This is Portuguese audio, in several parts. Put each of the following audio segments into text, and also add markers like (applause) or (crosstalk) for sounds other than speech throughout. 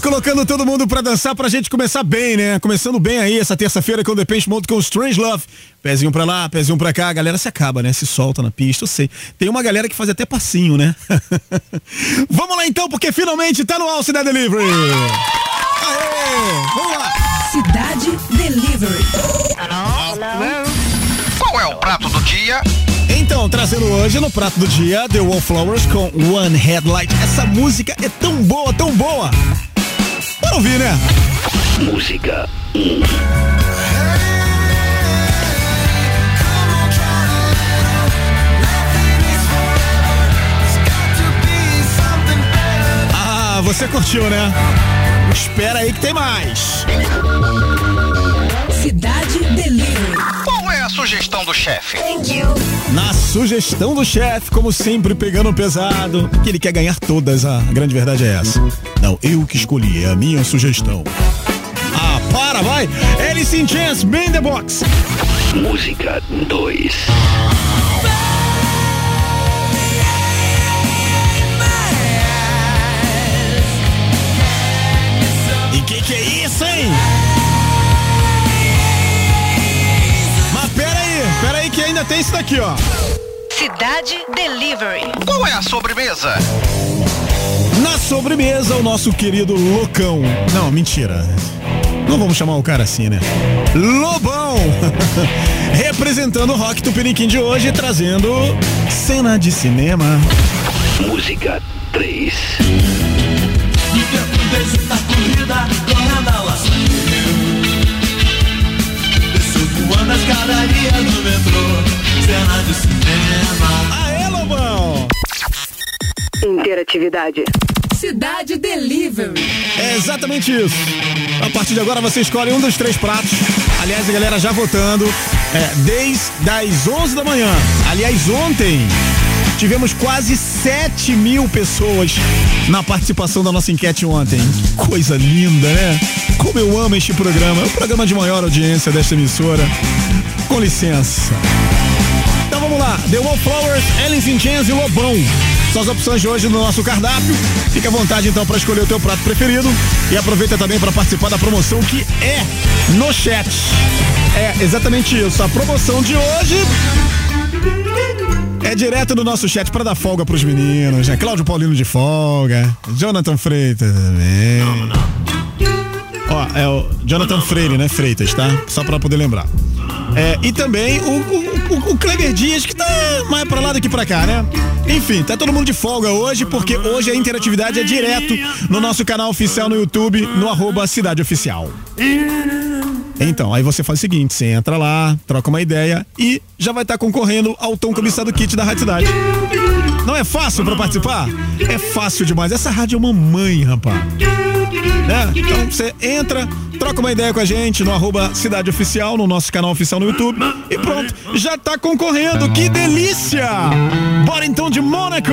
Colocando todo mundo pra dançar pra gente começar bem, né? Começando bem aí essa terça-feira com o Depende Mode com Strange Love. Pezinho pra lá, pezinho pra cá, a galera se acaba, né? Se solta na pista, eu sei. Tem uma galera que faz até passinho, né? (laughs) vamos lá então, porque finalmente tá no ar o Cidade Delivery. Aê, vamos lá. Cidade Delivery. Hello? Qual é o prato do dia? Então, trazendo hoje no prato do dia The Wallflowers com One Headlight. Essa música é tão boa, tão boa Bora ouvir, né? Música Ah, você curtiu, né? Espera aí que tem mais. Cidade Delivery. Sugestão do chefe? Na sugestão do chefe, como sempre, pegando pesado, que ele quer ganhar todas, a grande verdade é essa. Não, eu que escolhi, é a minha sugestão. A para, vai. Alice in Chains, Man the Box. Música 2. Ainda tem isso daqui, ó. Cidade Delivery. Qual é a sobremesa? Na sobremesa, o nosso querido Loucão. Não, mentira. Não vamos chamar o cara assim, né? Lobão! (laughs) Representando o rock tupiniquim de hoje, trazendo cena de cinema. Música 3. Beijo da corrida, correndo ao assobio Desço voando a escadaria do metrô Cena de cinema Aê, Lobão! Interatividade. Cidade Delivery. É exatamente isso. A partir de agora você escolhe um dos três pratos. Aliás, a galera já votando. É, desde as 11 da manhã. Aliás, ontem tivemos quase 7 mil pessoas na participação da nossa enquete ontem. Que coisa linda, né? Como eu amo este programa. É o programa de maior audiência desta emissora. Com licença. Vamos lá, The Wallflowers, in Chains e Lobão. São as opções de hoje no nosso cardápio. Fique à vontade então para escolher o teu prato preferido e aproveita também para participar da promoção que é no chat. É exatamente isso. A promoção de hoje é direto do nosso chat para dar folga pros meninos, né? Cláudio Paulino de folga, Jonathan Freitas também. Ó, é o Jonathan Freire, né? Freitas, tá? Só pra poder lembrar. É, e também o, o, o, o Kleber Dias, que tá mais pra lá do que pra cá, né? Enfim, tá todo mundo de folga hoje, porque hoje a interatividade é direto no nosso canal oficial no YouTube, no arroba Cidade Oficial. Então, aí você faz o seguinte, você entra lá, troca uma ideia e já vai estar concorrendo ao Tom Cobiçado Kit da Rádio Cidade. Não é fácil pra participar? É fácil demais. Essa rádio é uma mãe, rapaz. Né? Então você entra, troca uma ideia com a gente no arroba Cidade Oficial, no nosso canal oficial no YouTube. E pronto, já tá concorrendo. Que delícia! Bora então de Mônaco!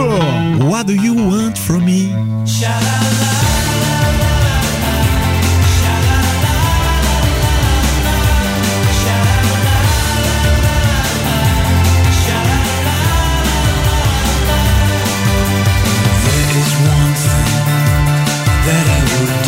What do you want from me? 在乎的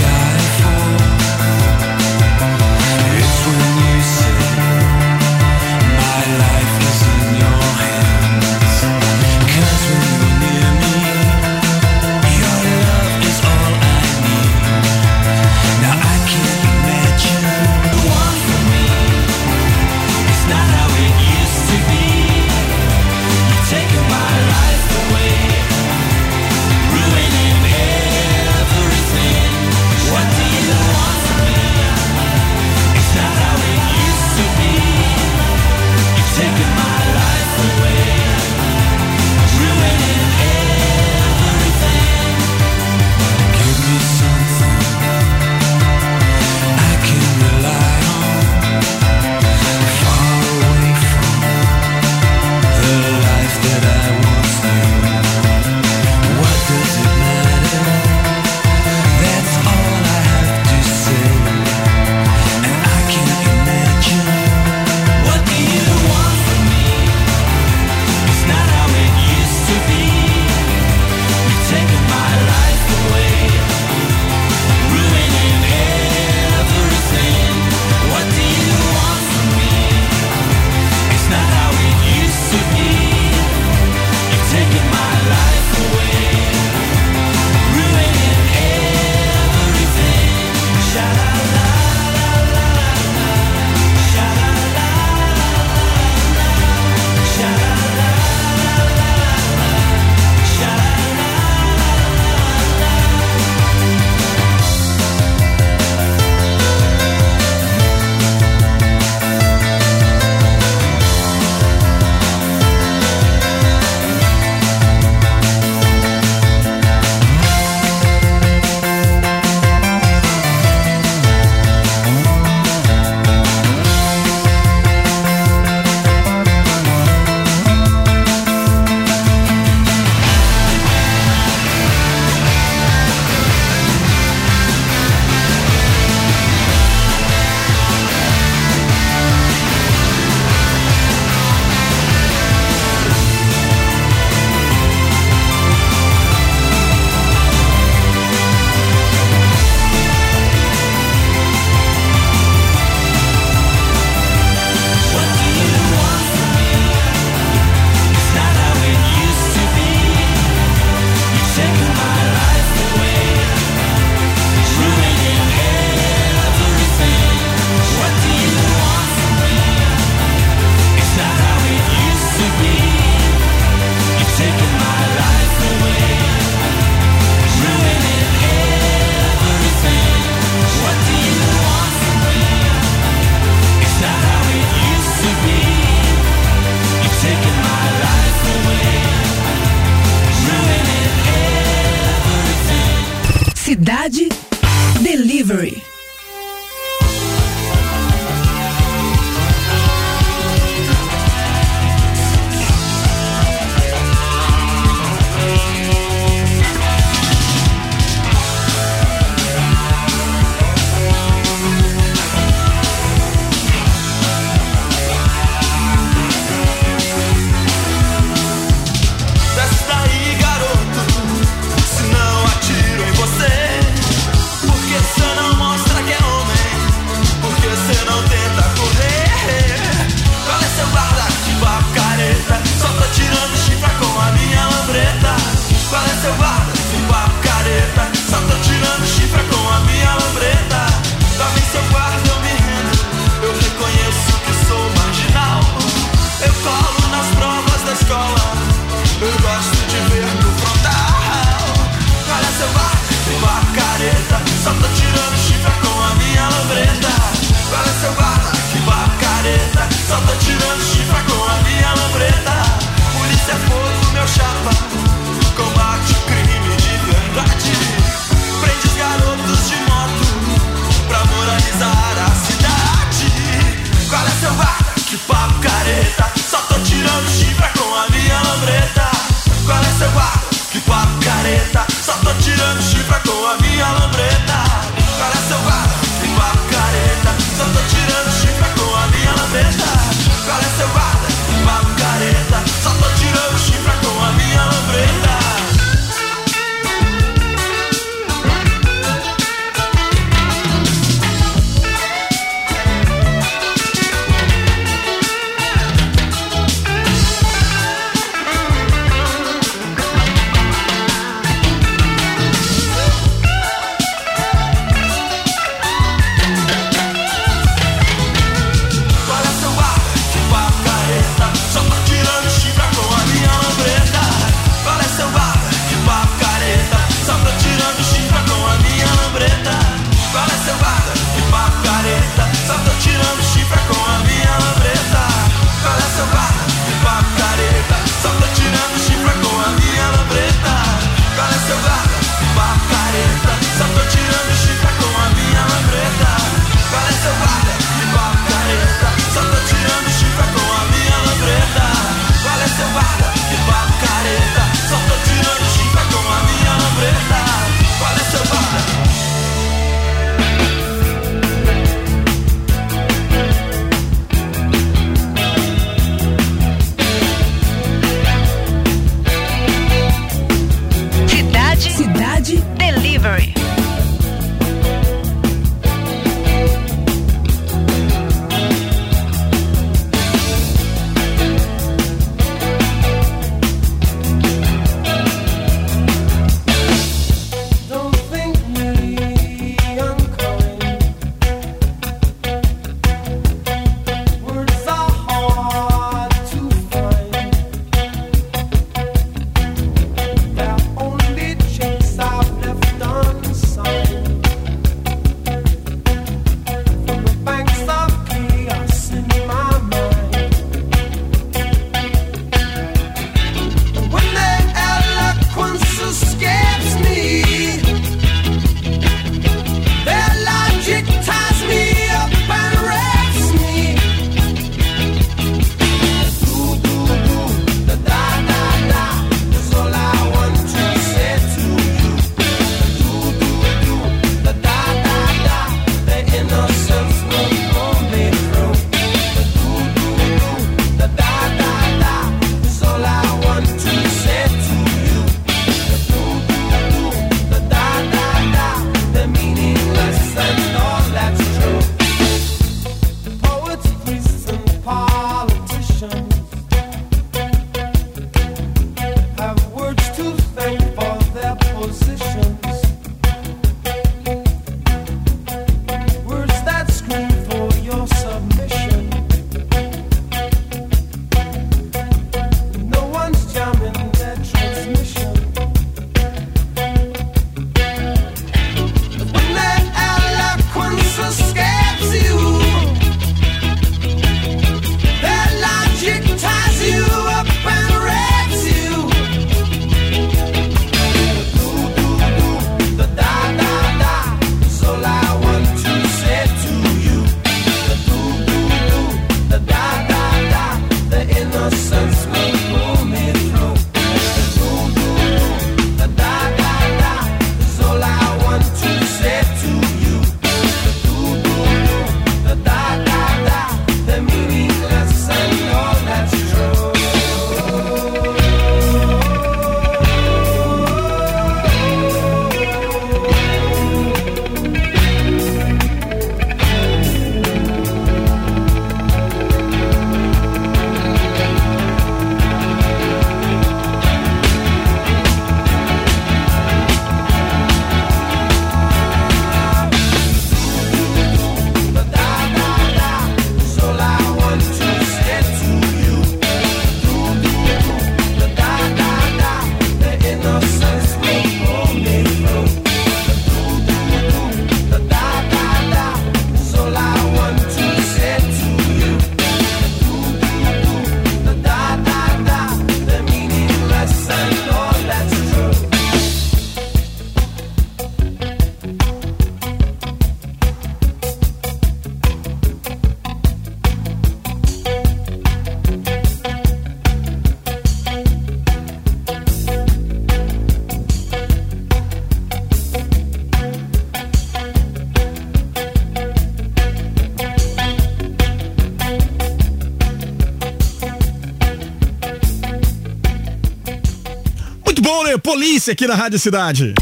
Roller Polícia aqui na Rádio Cidade.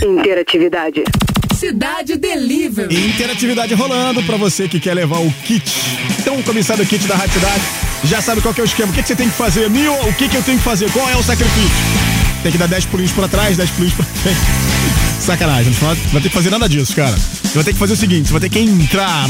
Interatividade. Cidade Delivery. Interatividade rolando pra você que quer levar o kit. Então, começado o kit da Rádio Cidade, já sabe qual que é o esquema. O que, que você tem que fazer? Mil, o que, que eu tenho que fazer? Qual é o sacrifício? Tem que dar 10 pulinhos pra trás, 10 pulinhos pra frente. Sacanagem, não vai ter que fazer nada disso, cara. Você vai ter que fazer o seguinte, você vai ter que entrar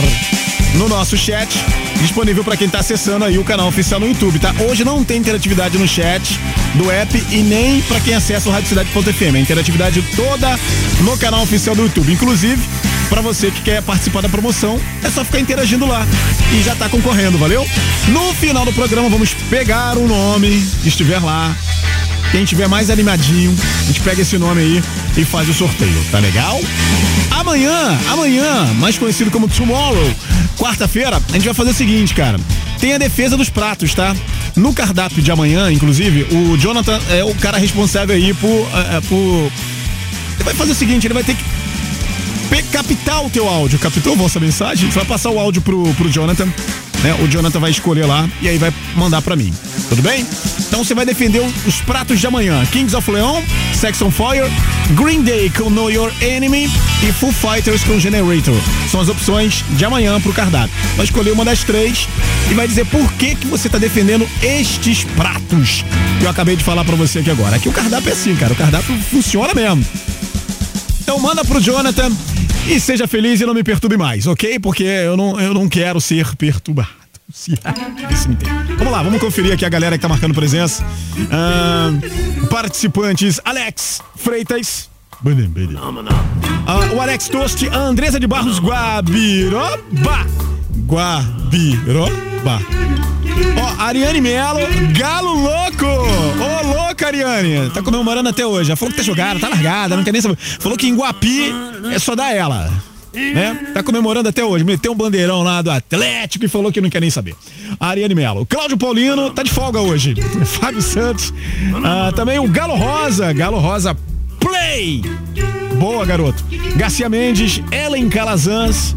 no nosso chat, disponível para quem tá acessando aí o canal oficial no YouTube, tá? Hoje não tem interatividade no chat do app e nem para quem acessa o radiocidade.fm. A interatividade toda no canal oficial do YouTube. Inclusive, para você que quer participar da promoção, é só ficar interagindo lá e já tá concorrendo, valeu? No final do programa vamos pegar o nome que estiver lá. Quem tiver mais animadinho, a gente pega esse nome aí e faz o sorteio, tá legal? Amanhã, amanhã, mais conhecido como Tomorrow, quarta-feira, a gente vai fazer o seguinte, cara. Tem a defesa dos pratos, tá? No cardápio de amanhã, inclusive, o Jonathan é o cara responsável aí por. É, por... Ele vai fazer o seguinte, ele vai ter que captar o teu áudio. Captou a vossa mensagem? Você vai passar o áudio pro, pro Jonathan né? O Jonathan vai escolher lá e aí vai mandar para mim. Tudo bem? Então você vai defender os pratos de amanhã: Kings of Leon, Sex on Fire, Green Day com Know Your Enemy e Foo Fighters com Generator. São as opções de amanhã pro cardápio. Vai escolher uma das três e vai dizer por que que você tá defendendo estes pratos que eu acabei de falar para você aqui agora. Aqui o cardápio é assim, cara. O cardápio funciona mesmo. Então manda pro Jonathan e seja feliz e não me perturbe mais, ok? Porque eu não, eu não quero ser perturbado. (laughs) Vamos lá, vamos conferir aqui a galera que tá marcando presença. Ah, participantes: Alex Freitas. Ah, o Alex Toste, a Andresa de Barros Guabiroba. Guabiroba. Ó, Ariane Melo, Galo Louco! Ô, louco, Ariane! Tá comemorando até hoje. Ela falou que tá jogada, tá largada, não quer nem saber. Falou que em Guapi é só dar ela. Né? Tá comemorando até hoje. Meteu um bandeirão lá do Atlético e falou que não quer nem saber. Ariane Melo. Cláudio Paulino tá de folga hoje. (laughs) Fábio Santos. Ah, também o Galo Rosa. Galo Rosa Play! Boa, garoto. Garcia Mendes, Ellen Calazans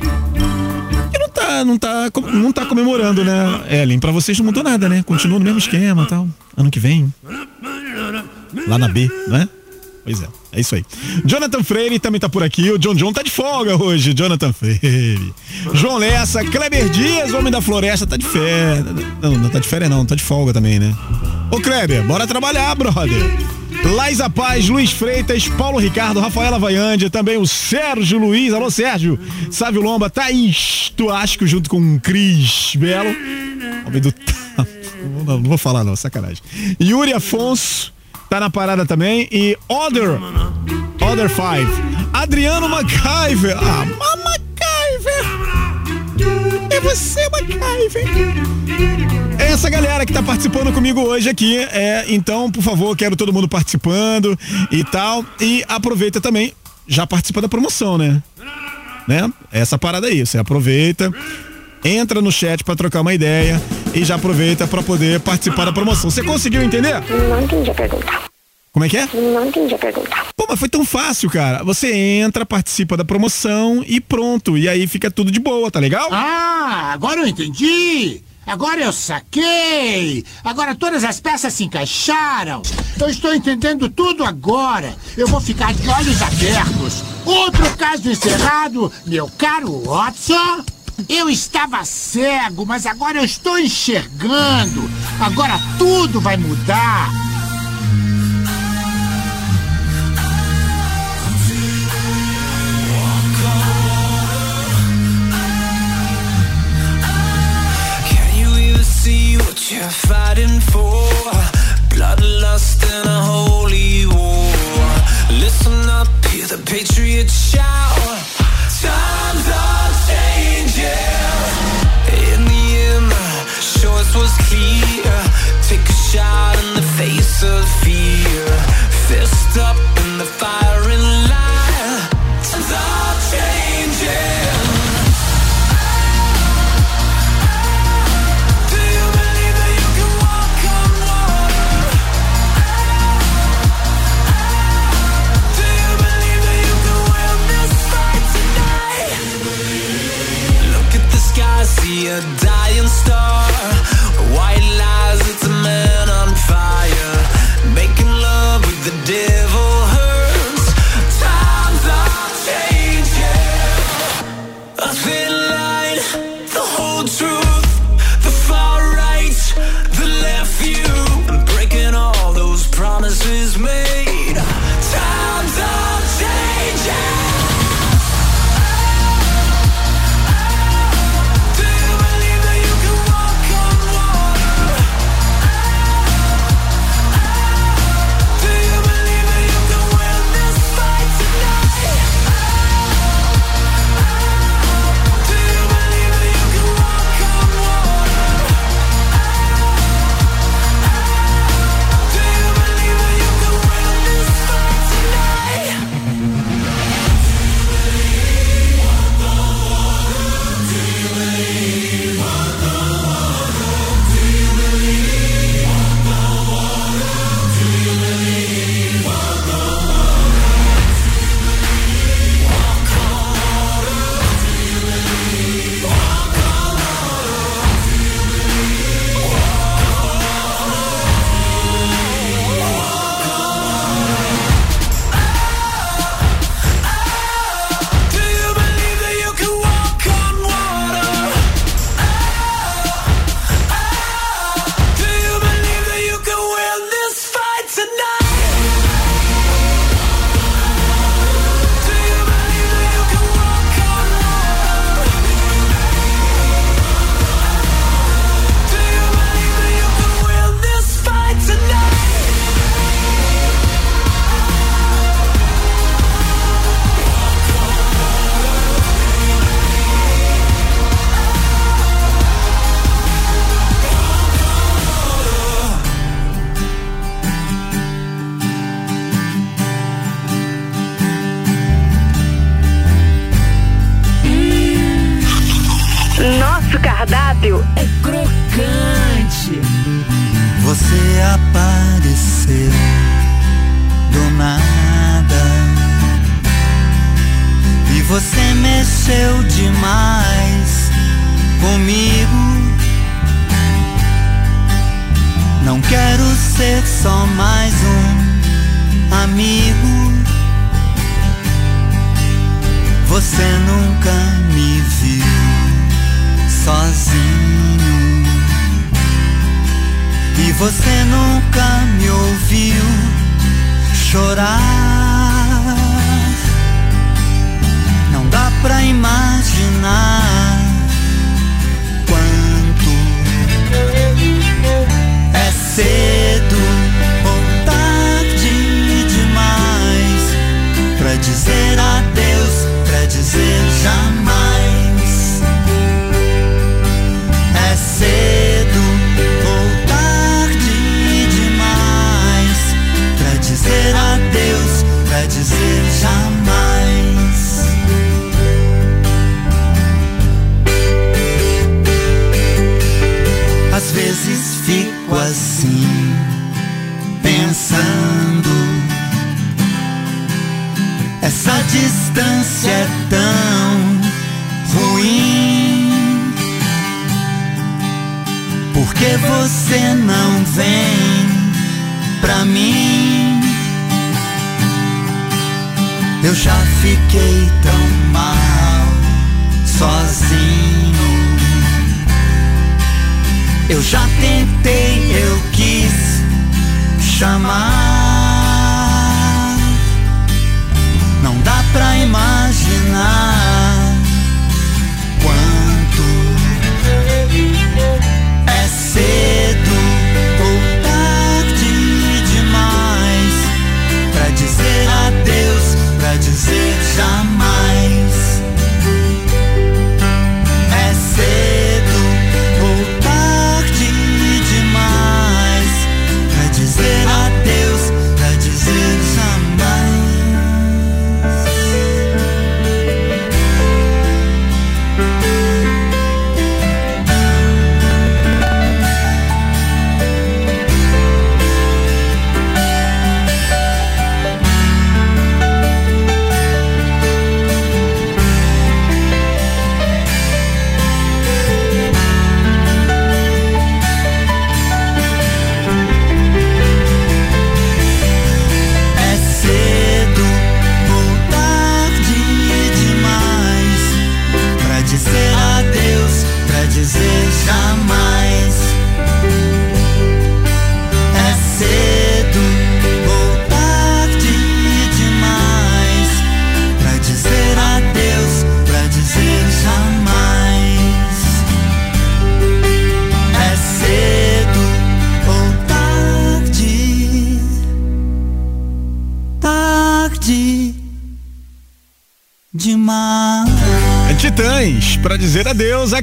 tá, não tá, não tá comemorando, né, Ellen? Pra vocês não mudou nada, né? Continua no mesmo esquema e tal. Ano que vem. Lá na B, né? Pois é, é isso aí. Jonathan Freire também tá por aqui. O John John tá de folga hoje. Jonathan Freire. João Lessa, Kleber Dias, homem da floresta, tá de férias. Não, não tá de férias não, tá de folga também, né? Ô Kleber, bora trabalhar, brother. Laisa Paz, Luiz Freitas, Paulo Ricardo, Rafaela Vaiande, também o Sérgio Luiz, alô Sérgio, Sávio Lomba, Thaís Tuasco junto com Cris Belo. Homem do não, não vou falar não, sacanagem. Yuri Afonso, tá na parada também. E Other, Other Five. Adriano MacGyver. Ah, MacGyver. É você, MacGyver essa galera que tá participando comigo hoje aqui. É, então, por favor, quero todo mundo participando e tal. E aproveita também, já participa da promoção, né? Né? Essa parada aí, você aproveita, entra no chat para trocar uma ideia e já aproveita para poder participar da promoção. Você conseguiu entender? Não entendi a pergunta. Como é que é? Não entendi a pergunta. Pô, mas foi tão fácil, cara. Você entra, participa da promoção e pronto. E aí fica tudo de boa, tá legal? Ah, agora eu entendi. Agora eu saquei! Agora todas as peças se encaixaram! Eu estou entendendo tudo agora! Eu vou ficar de olhos abertos! Outro caso encerrado, meu caro Watson! Eu estava cego, mas agora eu estou enxergando! Agora tudo vai mudar! you're fighting for Bloodlust in a holy war Listen up, hear the patriot shout Times are was clear Take a shot in the face of fear Fist up in the firing line Times are changing Do you believe that you can walk on war? Do you believe that you can win this fight today? Look at the sky, see a dying star. Why só mais um amigo. Você nunca me viu sozinho. E você nunca me ouviu chorar. Não dá pra imaginar quanto é cedo that I distância é tão ruim. Por que você não vem pra mim? Eu já fiquei tão mal sozinho. Eu já tentei, eu quis chamar.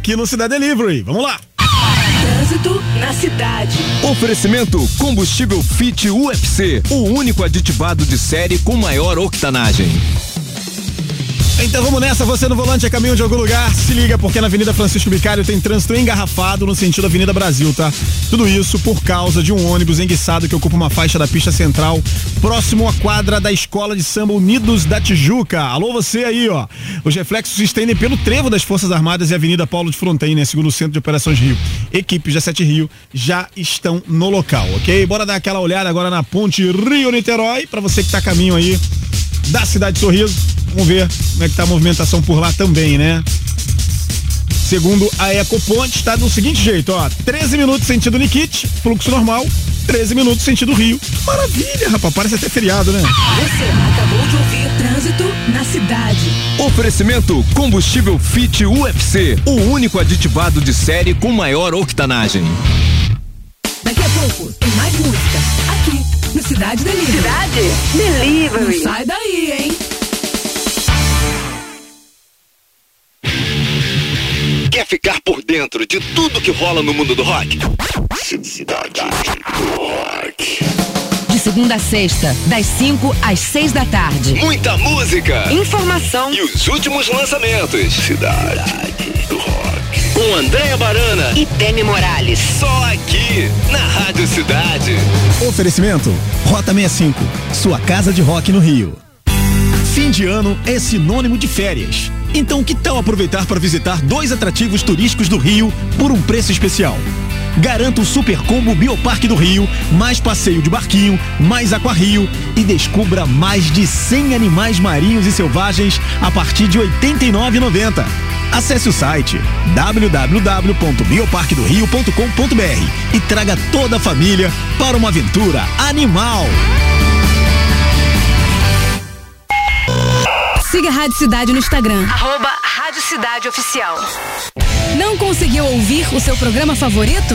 Aqui no Cidade Delivery. Vamos lá. Trânsito na cidade. Oferecimento combustível Fit UFC, o único aditivado de série com maior octanagem. Então vamos nessa, você no volante é caminho de algum lugar, se liga porque na Avenida Francisco Bicário tem trânsito engarrafado no sentido Avenida Brasil, tá? Tudo isso por causa de um ônibus enguiçado que ocupa uma faixa da pista central, próximo à quadra da Escola de Samba Unidos da Tijuca. Alô você aí, ó. Os reflexos se estendem pelo trevo das Forças Armadas e Avenida Paulo de Fronteira, segundo o Centro de Operações Rio. Equipes da Sete Rio já estão no local, ok? Bora dar aquela olhada agora na ponte Rio-Niterói, para você que tá a caminho aí da cidade de Sorriso. Vamos ver como é que tá a movimentação por lá também, né? Segundo a Ecoponte, está do seguinte jeito, ó. 13 minutos sentido Nikit, fluxo normal. 13 minutos sentido Rio. Maravilha, rapaz, parece até feriado, né? Você acabou de ouvir na cidade. Oferecimento combustível Fit UFC, o único aditivado de série com maior octanagem. Daqui a pouco tem mais música. Aqui, no Cidade Delivery. Cidade Não Delivery. sai daí, hein? Quer ficar por dentro de tudo que rola no mundo do rock? Cidade do Rock. Segunda a sexta, das 5 às 6 da tarde. Muita música Informação e os últimos lançamentos. Cidade do Rock. com Andréa Barana e Demi Morales. Só aqui, na Rádio Cidade. Oferecimento Rota 65, sua casa de rock no Rio. Fim de ano é sinônimo de férias. Então, que tal aproveitar para visitar dois atrativos turísticos do Rio por um preço especial? Garanta o Super Combo Bioparque do Rio, mais passeio de barquinho, mais aquarrio e descubra mais de 100 animais marinhos e selvagens a partir de R$ 89,90. Acesse o site www.bioparquedorio.com.br e traga toda a família para uma aventura animal. Siga a Rádio Cidade no Instagram. Arroba Rádio Cidade Oficial. Não conseguiu ouvir o seu programa favorito?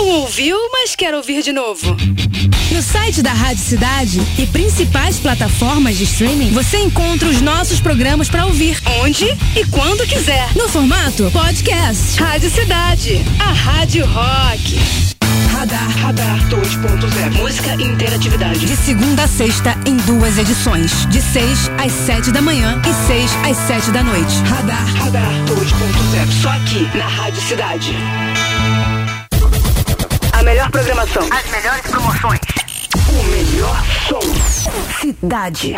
Ou ouviu, mas quer ouvir de novo? No site da Rádio Cidade e principais plataformas de streaming, você encontra os nossos programas para ouvir onde e quando quiser. No formato podcast. Rádio Cidade, a Rádio Rock. Radar. Radar 2.0. Música e interatividade. De segunda a sexta, em duas edições. De 6 às 7 da manhã e 6 às 7 da noite. Radar. Radar 2.0. Só aqui, na Rádio Cidade. A melhor programação. As melhores promoções. O melhor som. Cidade.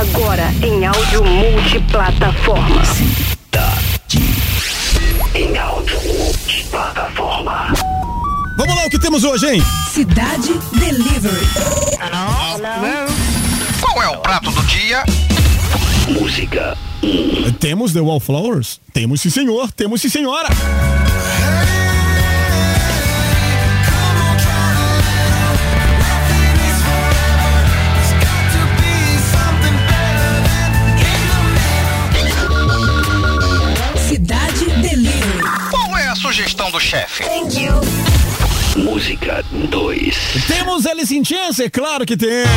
Agora em áudio multiplataforma. Em áudio, plataforma. Vamos lá, o que temos hoje, hein? Cidade Delivery. Qual é o prato do dia? Música. Temos The Wallflowers? Temos sim, senhor. Temos sim, senhora. Cidade Delivery. Qual é a sugestão do chefe? Música 2. Temos Alice in Chains, é claro que temos.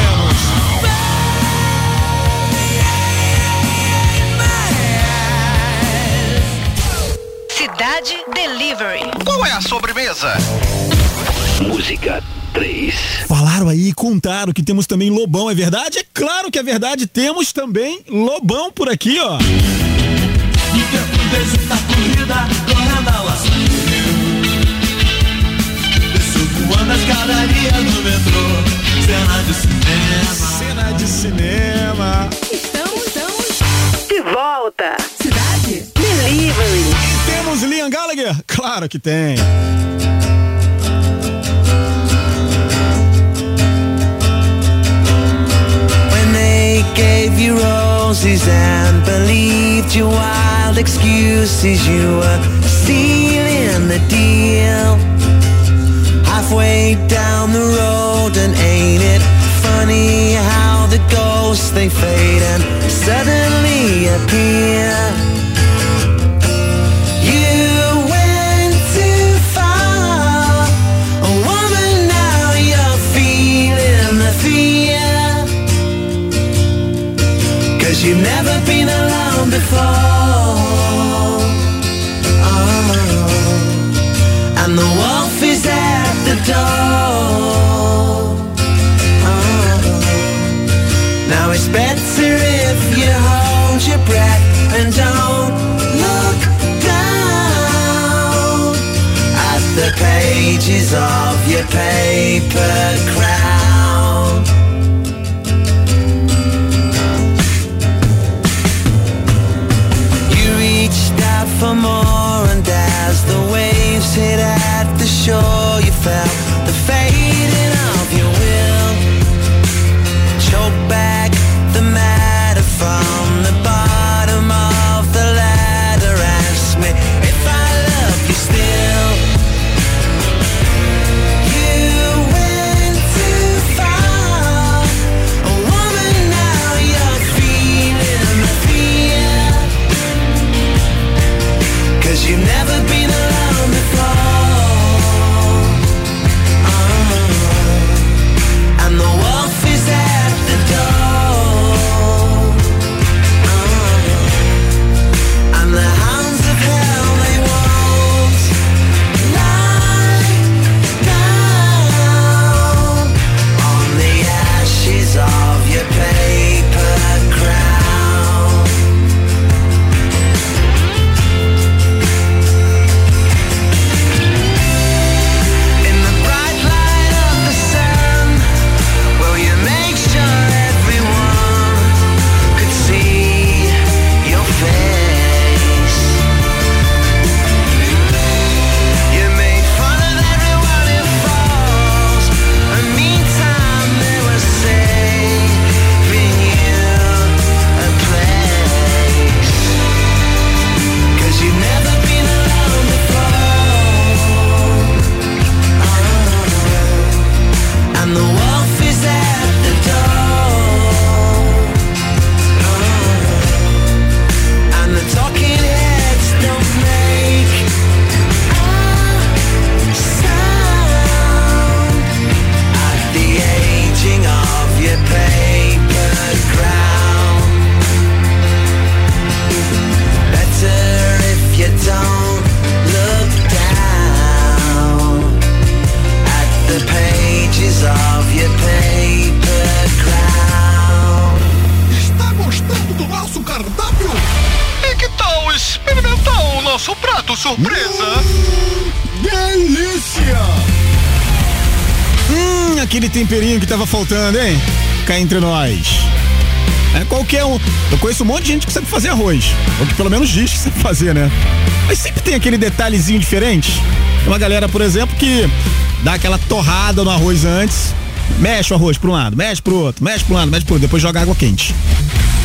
Cidade Delivery. Qual é a sobremesa? Música 3. Falaram aí, contaram que temos também Lobão, é verdade? É claro que é verdade, temos também Lobão por aqui, ó. Beijo da corrida, Desço voando a escadaria do metrô Cena de cinema Cena de cinema. Estamos, estamos. De volta. Cidade Delivery. Temos Liam Gallagher? Claro que tem. When they gave you roses and believed your wild excuses, you were sealing the deal. Halfway down the road, and ain't it funny how the ghosts they fade and suddenly appear? You went too far, woman. Now you're feeling the fear, 'cause you've never been alone before. Oh. And the the door. Oh. Now it's better if you hold your breath and don't look down at the pages of your paper crown. You reached out for more, and as the waves hit at shore, you felt the fading of your will. Entre nós. É qualquer um. Eu conheço um monte de gente que sabe fazer arroz. Ou que pelo menos diz que sabe fazer, né? Mas sempre tem aquele detalhezinho diferente. Tem uma galera, por exemplo, que dá aquela torrada no arroz antes, mexe o arroz para um lado, mexe pro outro, mexe para um lado, mexe pro outro, depois joga água quente.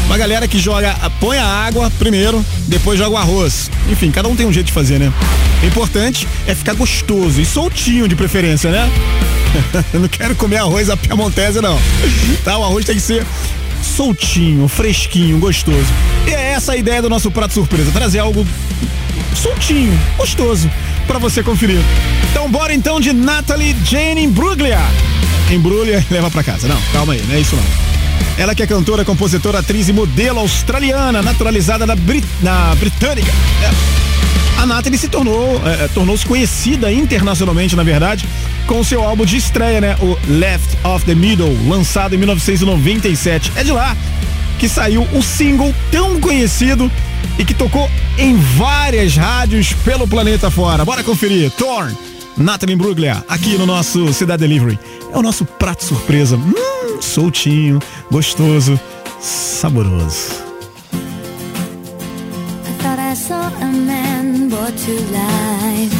Uma galera que joga, põe a água primeiro, depois joga o arroz. Enfim, cada um tem um jeito de fazer, né? O importante é ficar gostoso e soltinho de preferência, né? (laughs) Não quero comer arroz a piamontese, não. Tá? O arroz tem que ser soltinho, fresquinho, gostoso. E é essa a ideia do nosso prato surpresa, trazer algo soltinho, gostoso, para você conferir. Então bora então de Natalie Jane Imbruglia. Embrulha e (laughs) leva para casa. Não, calma aí, não é isso não. Ela que é cantora, compositora, atriz e modelo australiana, naturalizada na, Brit na britânica. É. A Natalie se tornou, é, tornou-se conhecida internacionalmente, na verdade, com seu álbum de estreia, né? O Left of the Middle, lançado em 1997. É de lá que saiu o single tão conhecido e que tocou em várias rádios pelo planeta fora. Bora conferir. Torn, Natalie Bruglia, aqui no nosso Cidade Delivery. É o nosso prato surpresa. Hum, soltinho, gostoso, saboroso. I thought I saw a man brought to life.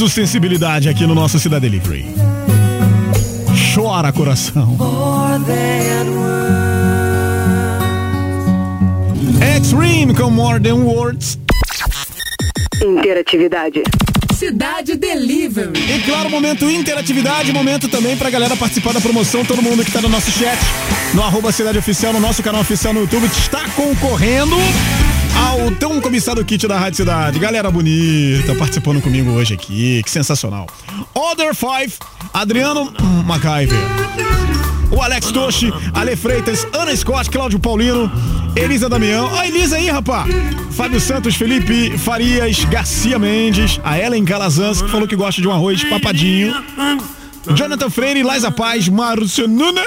Momento sensibilidade aqui no nosso Cidade Delivery. Chora coração. Extreme com More Than Words. Interatividade. Cidade Delivery. E claro, momento interatividade, momento também pra galera participar da promoção. Todo mundo que tá no nosso chat, no arroba Cidade Oficial, no nosso canal oficial no YouTube, está concorrendo ao tão cobiçado kit da Rádio Cidade. Galera bonita participando comigo hoje aqui, que sensacional. Order 5, Adriano MacGyver. O Alex Toshi, Ale Freitas, Ana Scott, Cláudio Paulino, Elisa Damião. Ó, Elisa aí, rapá. Fábio Santos, Felipe Farias, Garcia Mendes, a Ellen Calazans, que falou que gosta de um arroz papadinho. Jonathan Freire, Laisa Paz, Márcio Nunes,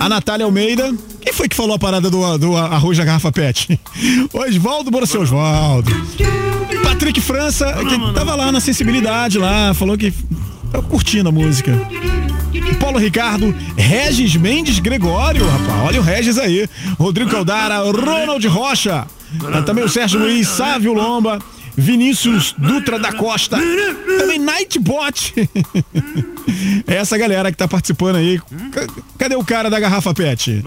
a Natália Almeida. Foi que falou a parada do, do arroz da garrafa pet? (laughs) Osvaldo Borussia Osvaldo. Patrick França, que tava lá na sensibilidade lá, falou que tava curtindo a música. Paulo Ricardo, Regis Mendes Gregório, rapaz, olha o Regis aí. Rodrigo Caldara, Ronald Rocha, também o Sérgio Luiz, Sávio Lomba, Vinícius Dutra da Costa, também Nightbot. É essa galera que tá participando aí. Cadê o cara da garrafa pet?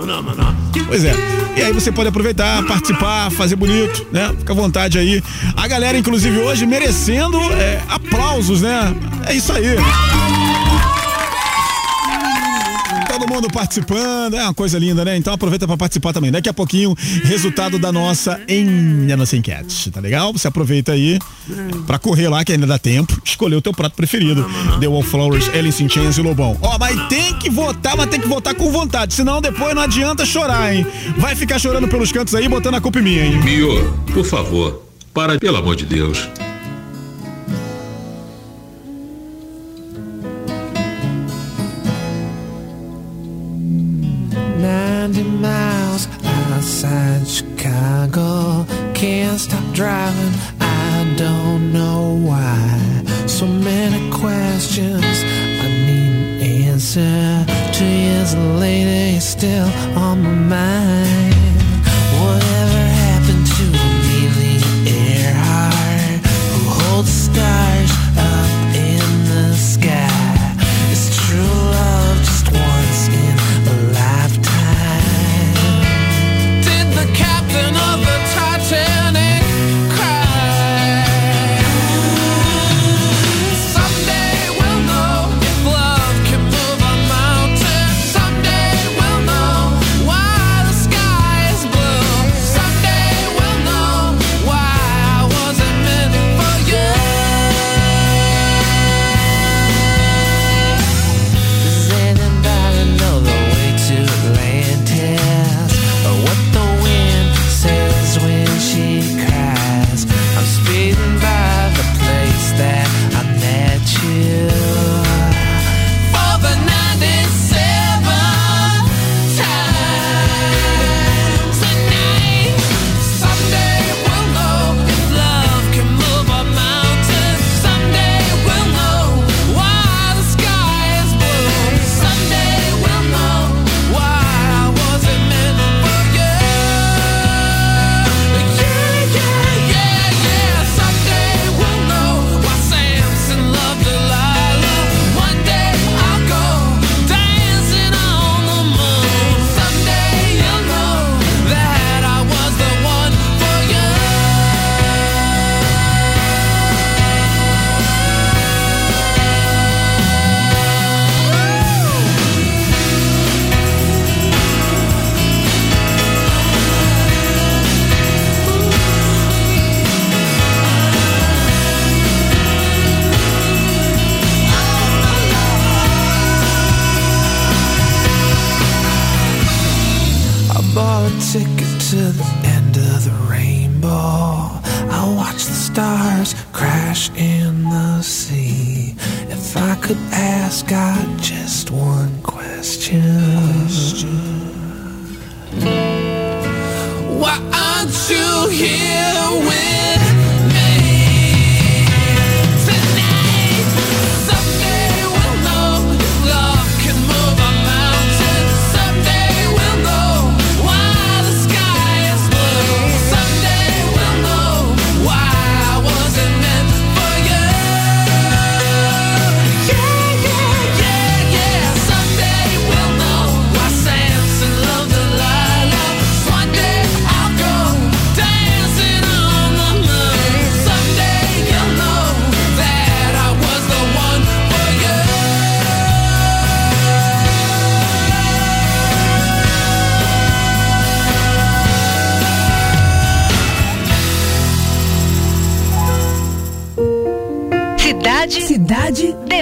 Pois é. E aí você pode aproveitar, participar, fazer bonito, né? Fica à vontade aí. A galera, inclusive, hoje merecendo é, aplausos, né? É isso aí. Todo mundo participando, é uma coisa linda, né? Então aproveita pra participar também. Daqui a pouquinho, resultado da nossa em a nossa enquete, tá legal? Você aproveita aí pra correr lá, que ainda dá tempo, escolher o teu prato preferido. The Wallflowers, Ellen Chance e Lobão. Ó, mas tem que votar, mas tem que votar com vontade, senão depois não adianta chorar, hein? Vai ficar chorando pelos cantos aí, botando a culpa em mim, hein? Mio, por favor, para, pelo amor de Deus. Chicago. Can't stop driving, I don't know why. So many questions, I need an answer. Two years later, it's still on my mind.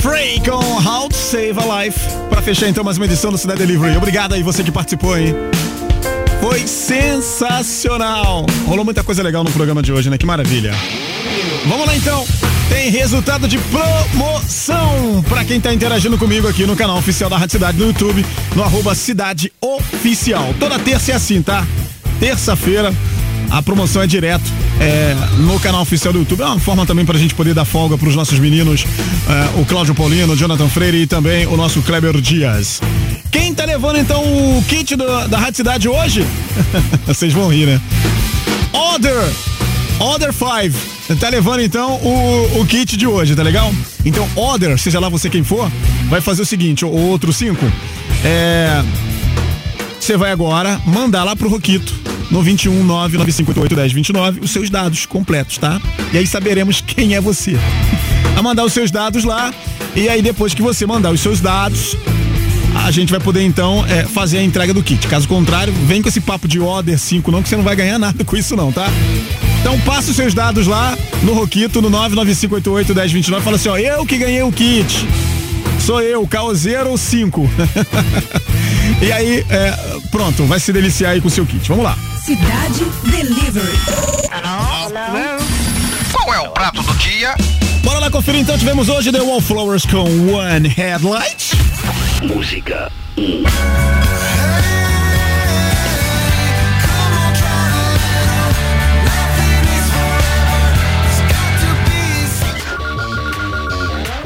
Fray com How to Save a Life. Pra fechar então mais uma edição do Cidade Delivery. Obrigado aí você que participou, hein? Foi sensacional. Rolou muita coisa legal no programa de hoje, né? Que maravilha. Vamos lá então. Tem resultado de promoção pra quem tá interagindo comigo aqui no canal oficial da Rádio Cidade no YouTube, no arroba Cidade Oficial. Toda terça é assim, tá? Terça-feira a promoção é direto é, no canal oficial do YouTube. É uma forma também pra gente poder dar folga pros nossos meninos, é, o Cláudio Paulino, o Jonathan Freire e também o nosso Kleber Dias. Quem tá levando então o kit do- da Rádio Cidade hoje? (laughs) Vocês vão rir, né? Order! Order 5. Tá levando então o, o kit de hoje, tá legal? Então, Order, seja lá você quem for, vai fazer o seguinte: o outro 5. É. Você vai agora mandar lá pro Roquito no 21 99588 1029 os seus dados completos, tá? E aí saberemos quem é você. A mandar os seus dados lá e aí depois que você mandar os seus dados, a gente vai poder então é, fazer a entrega do kit. Caso contrário, vem com esse papo de order 5 não, que você não vai ganhar nada com isso não, tá? Então passa os seus dados lá no Roquito, no 995881029, fala assim, ó, eu que ganhei o kit. Sou eu, Caozeiro 5. (laughs) e aí, é, pronto, vai se deliciar aí com o seu kit. Vamos lá. Cidade Delivery. Qual é o prato do dia? Bora lá conferir então, tivemos hoje The Wallflowers com One Headlight. Música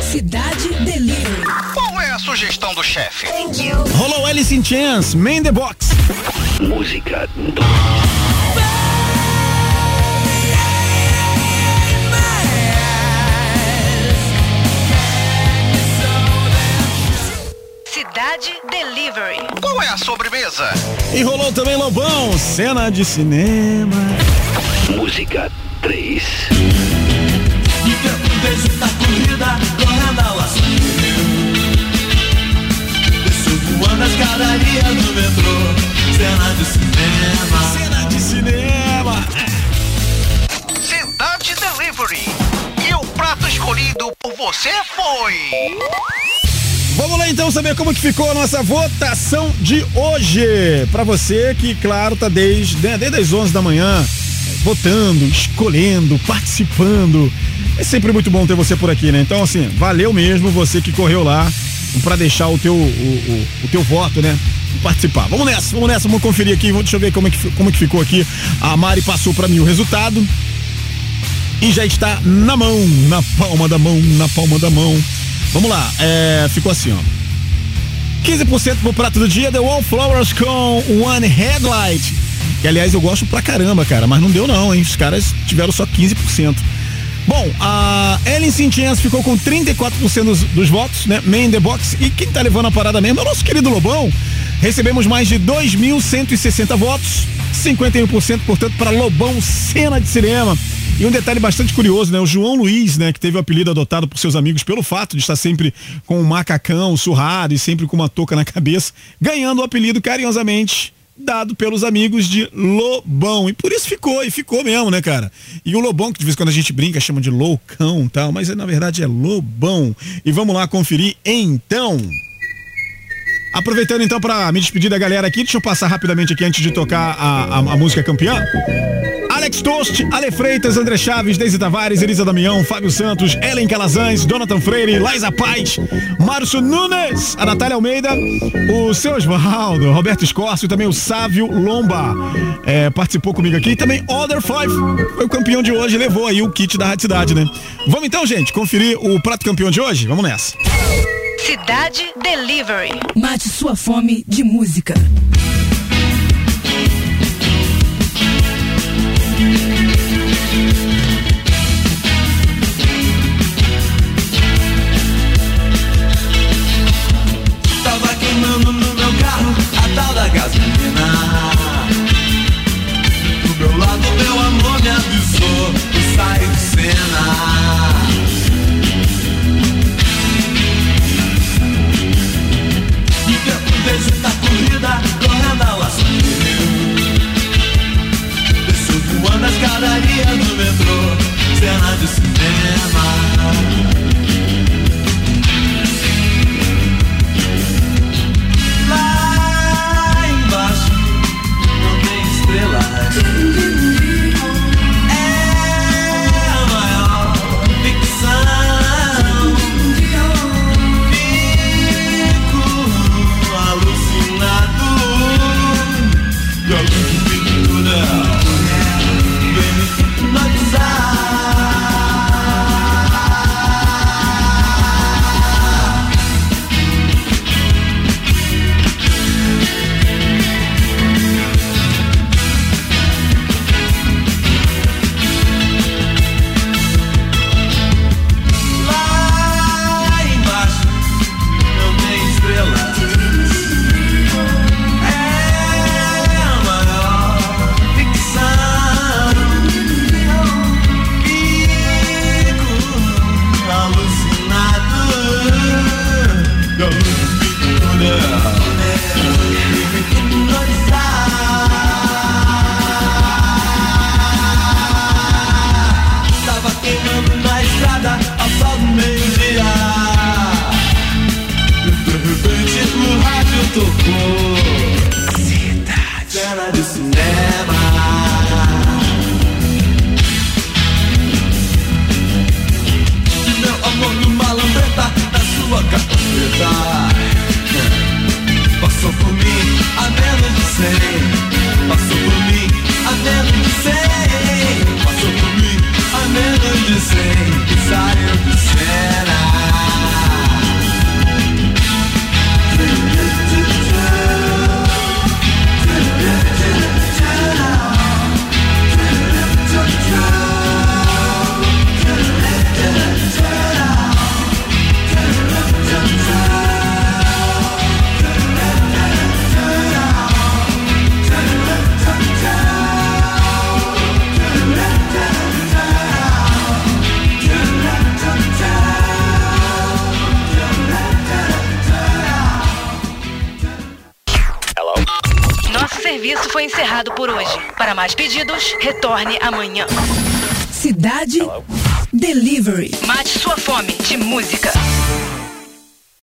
Cidade Delivery. Qual é a sugestão do chefe? Rolou Alice in Chains, Man the Box. Música Cidade Delivery. Qual é a sobremesa? E rolou também Lobão, cena de cinema. Música 3 Me deu um beijo da corrida, Voando a escadaria do metrô. Cena de cinema. Cena de cinema. Cidade Delivery. E o prato escolhido por você foi. Vamos lá então saber como que ficou a nossa votação de hoje. Pra você que, claro, tá desde, né, desde as 11 da manhã votando, escolhendo, participando. É sempre muito bom ter você por aqui, né? Então, assim, valeu mesmo você que correu lá pra deixar o teu, o, o, o teu voto, né? Participar. Vamos nessa, vamos nessa, vamos conferir aqui. Deixa eu ver como é que, como é que ficou aqui. A Mari passou pra mim o resultado e já está na mão, na palma da mão, na palma da mão. Vamos lá, é, ficou assim, ó. 15% pro prato do dia, The Wallflowers com One Headlight. Que aliás eu gosto pra caramba, cara, mas não deu não, hein? Os caras tiveram só 15%. Bom, a Ellen Sintiens ficou com 34% dos, dos votos, né? Man in the Box. E quem tá levando a parada mesmo é o nosso querido Lobão. Recebemos mais de 2.160 votos, 51%, portanto, para Lobão Cena de Cinema. E um detalhe bastante curioso, né? O João Luiz, né? Que teve o apelido adotado por seus amigos pelo fato de estar sempre com um macacão surrado e sempre com uma touca na cabeça, ganhando o apelido carinhosamente dado pelos amigos de Lobão. E por isso ficou, e ficou mesmo, né, cara? E o Lobão, que de vez em quando a gente brinca, chama de loucão tal, mas na verdade é Lobão. E vamos lá conferir então. Aproveitando então para me despedir da galera aqui, deixa eu passar rapidamente aqui antes de tocar a, a, a música campeã. Alex Tost, Ale Freitas, André Chaves, Deise Tavares, Elisa Damião, Fábio Santos, Ellen Calazans, Jonathan Freire, Laisa Paz, Márcio Nunes, a Natália Almeida, o seu Osvaldo, Roberto Escórcio e também o Sávio Lomba é, participou comigo aqui. E também Other Five foi o campeão de hoje, levou aí o kit da Rádio Cidade, né? Vamos então, gente, conferir o prato campeão de hoje? Vamos nessa. Cidade Delivery. Mate sua fome de música. Escadaria do metrô, cena de cinema. Retorne amanhã. Cidade Delivery.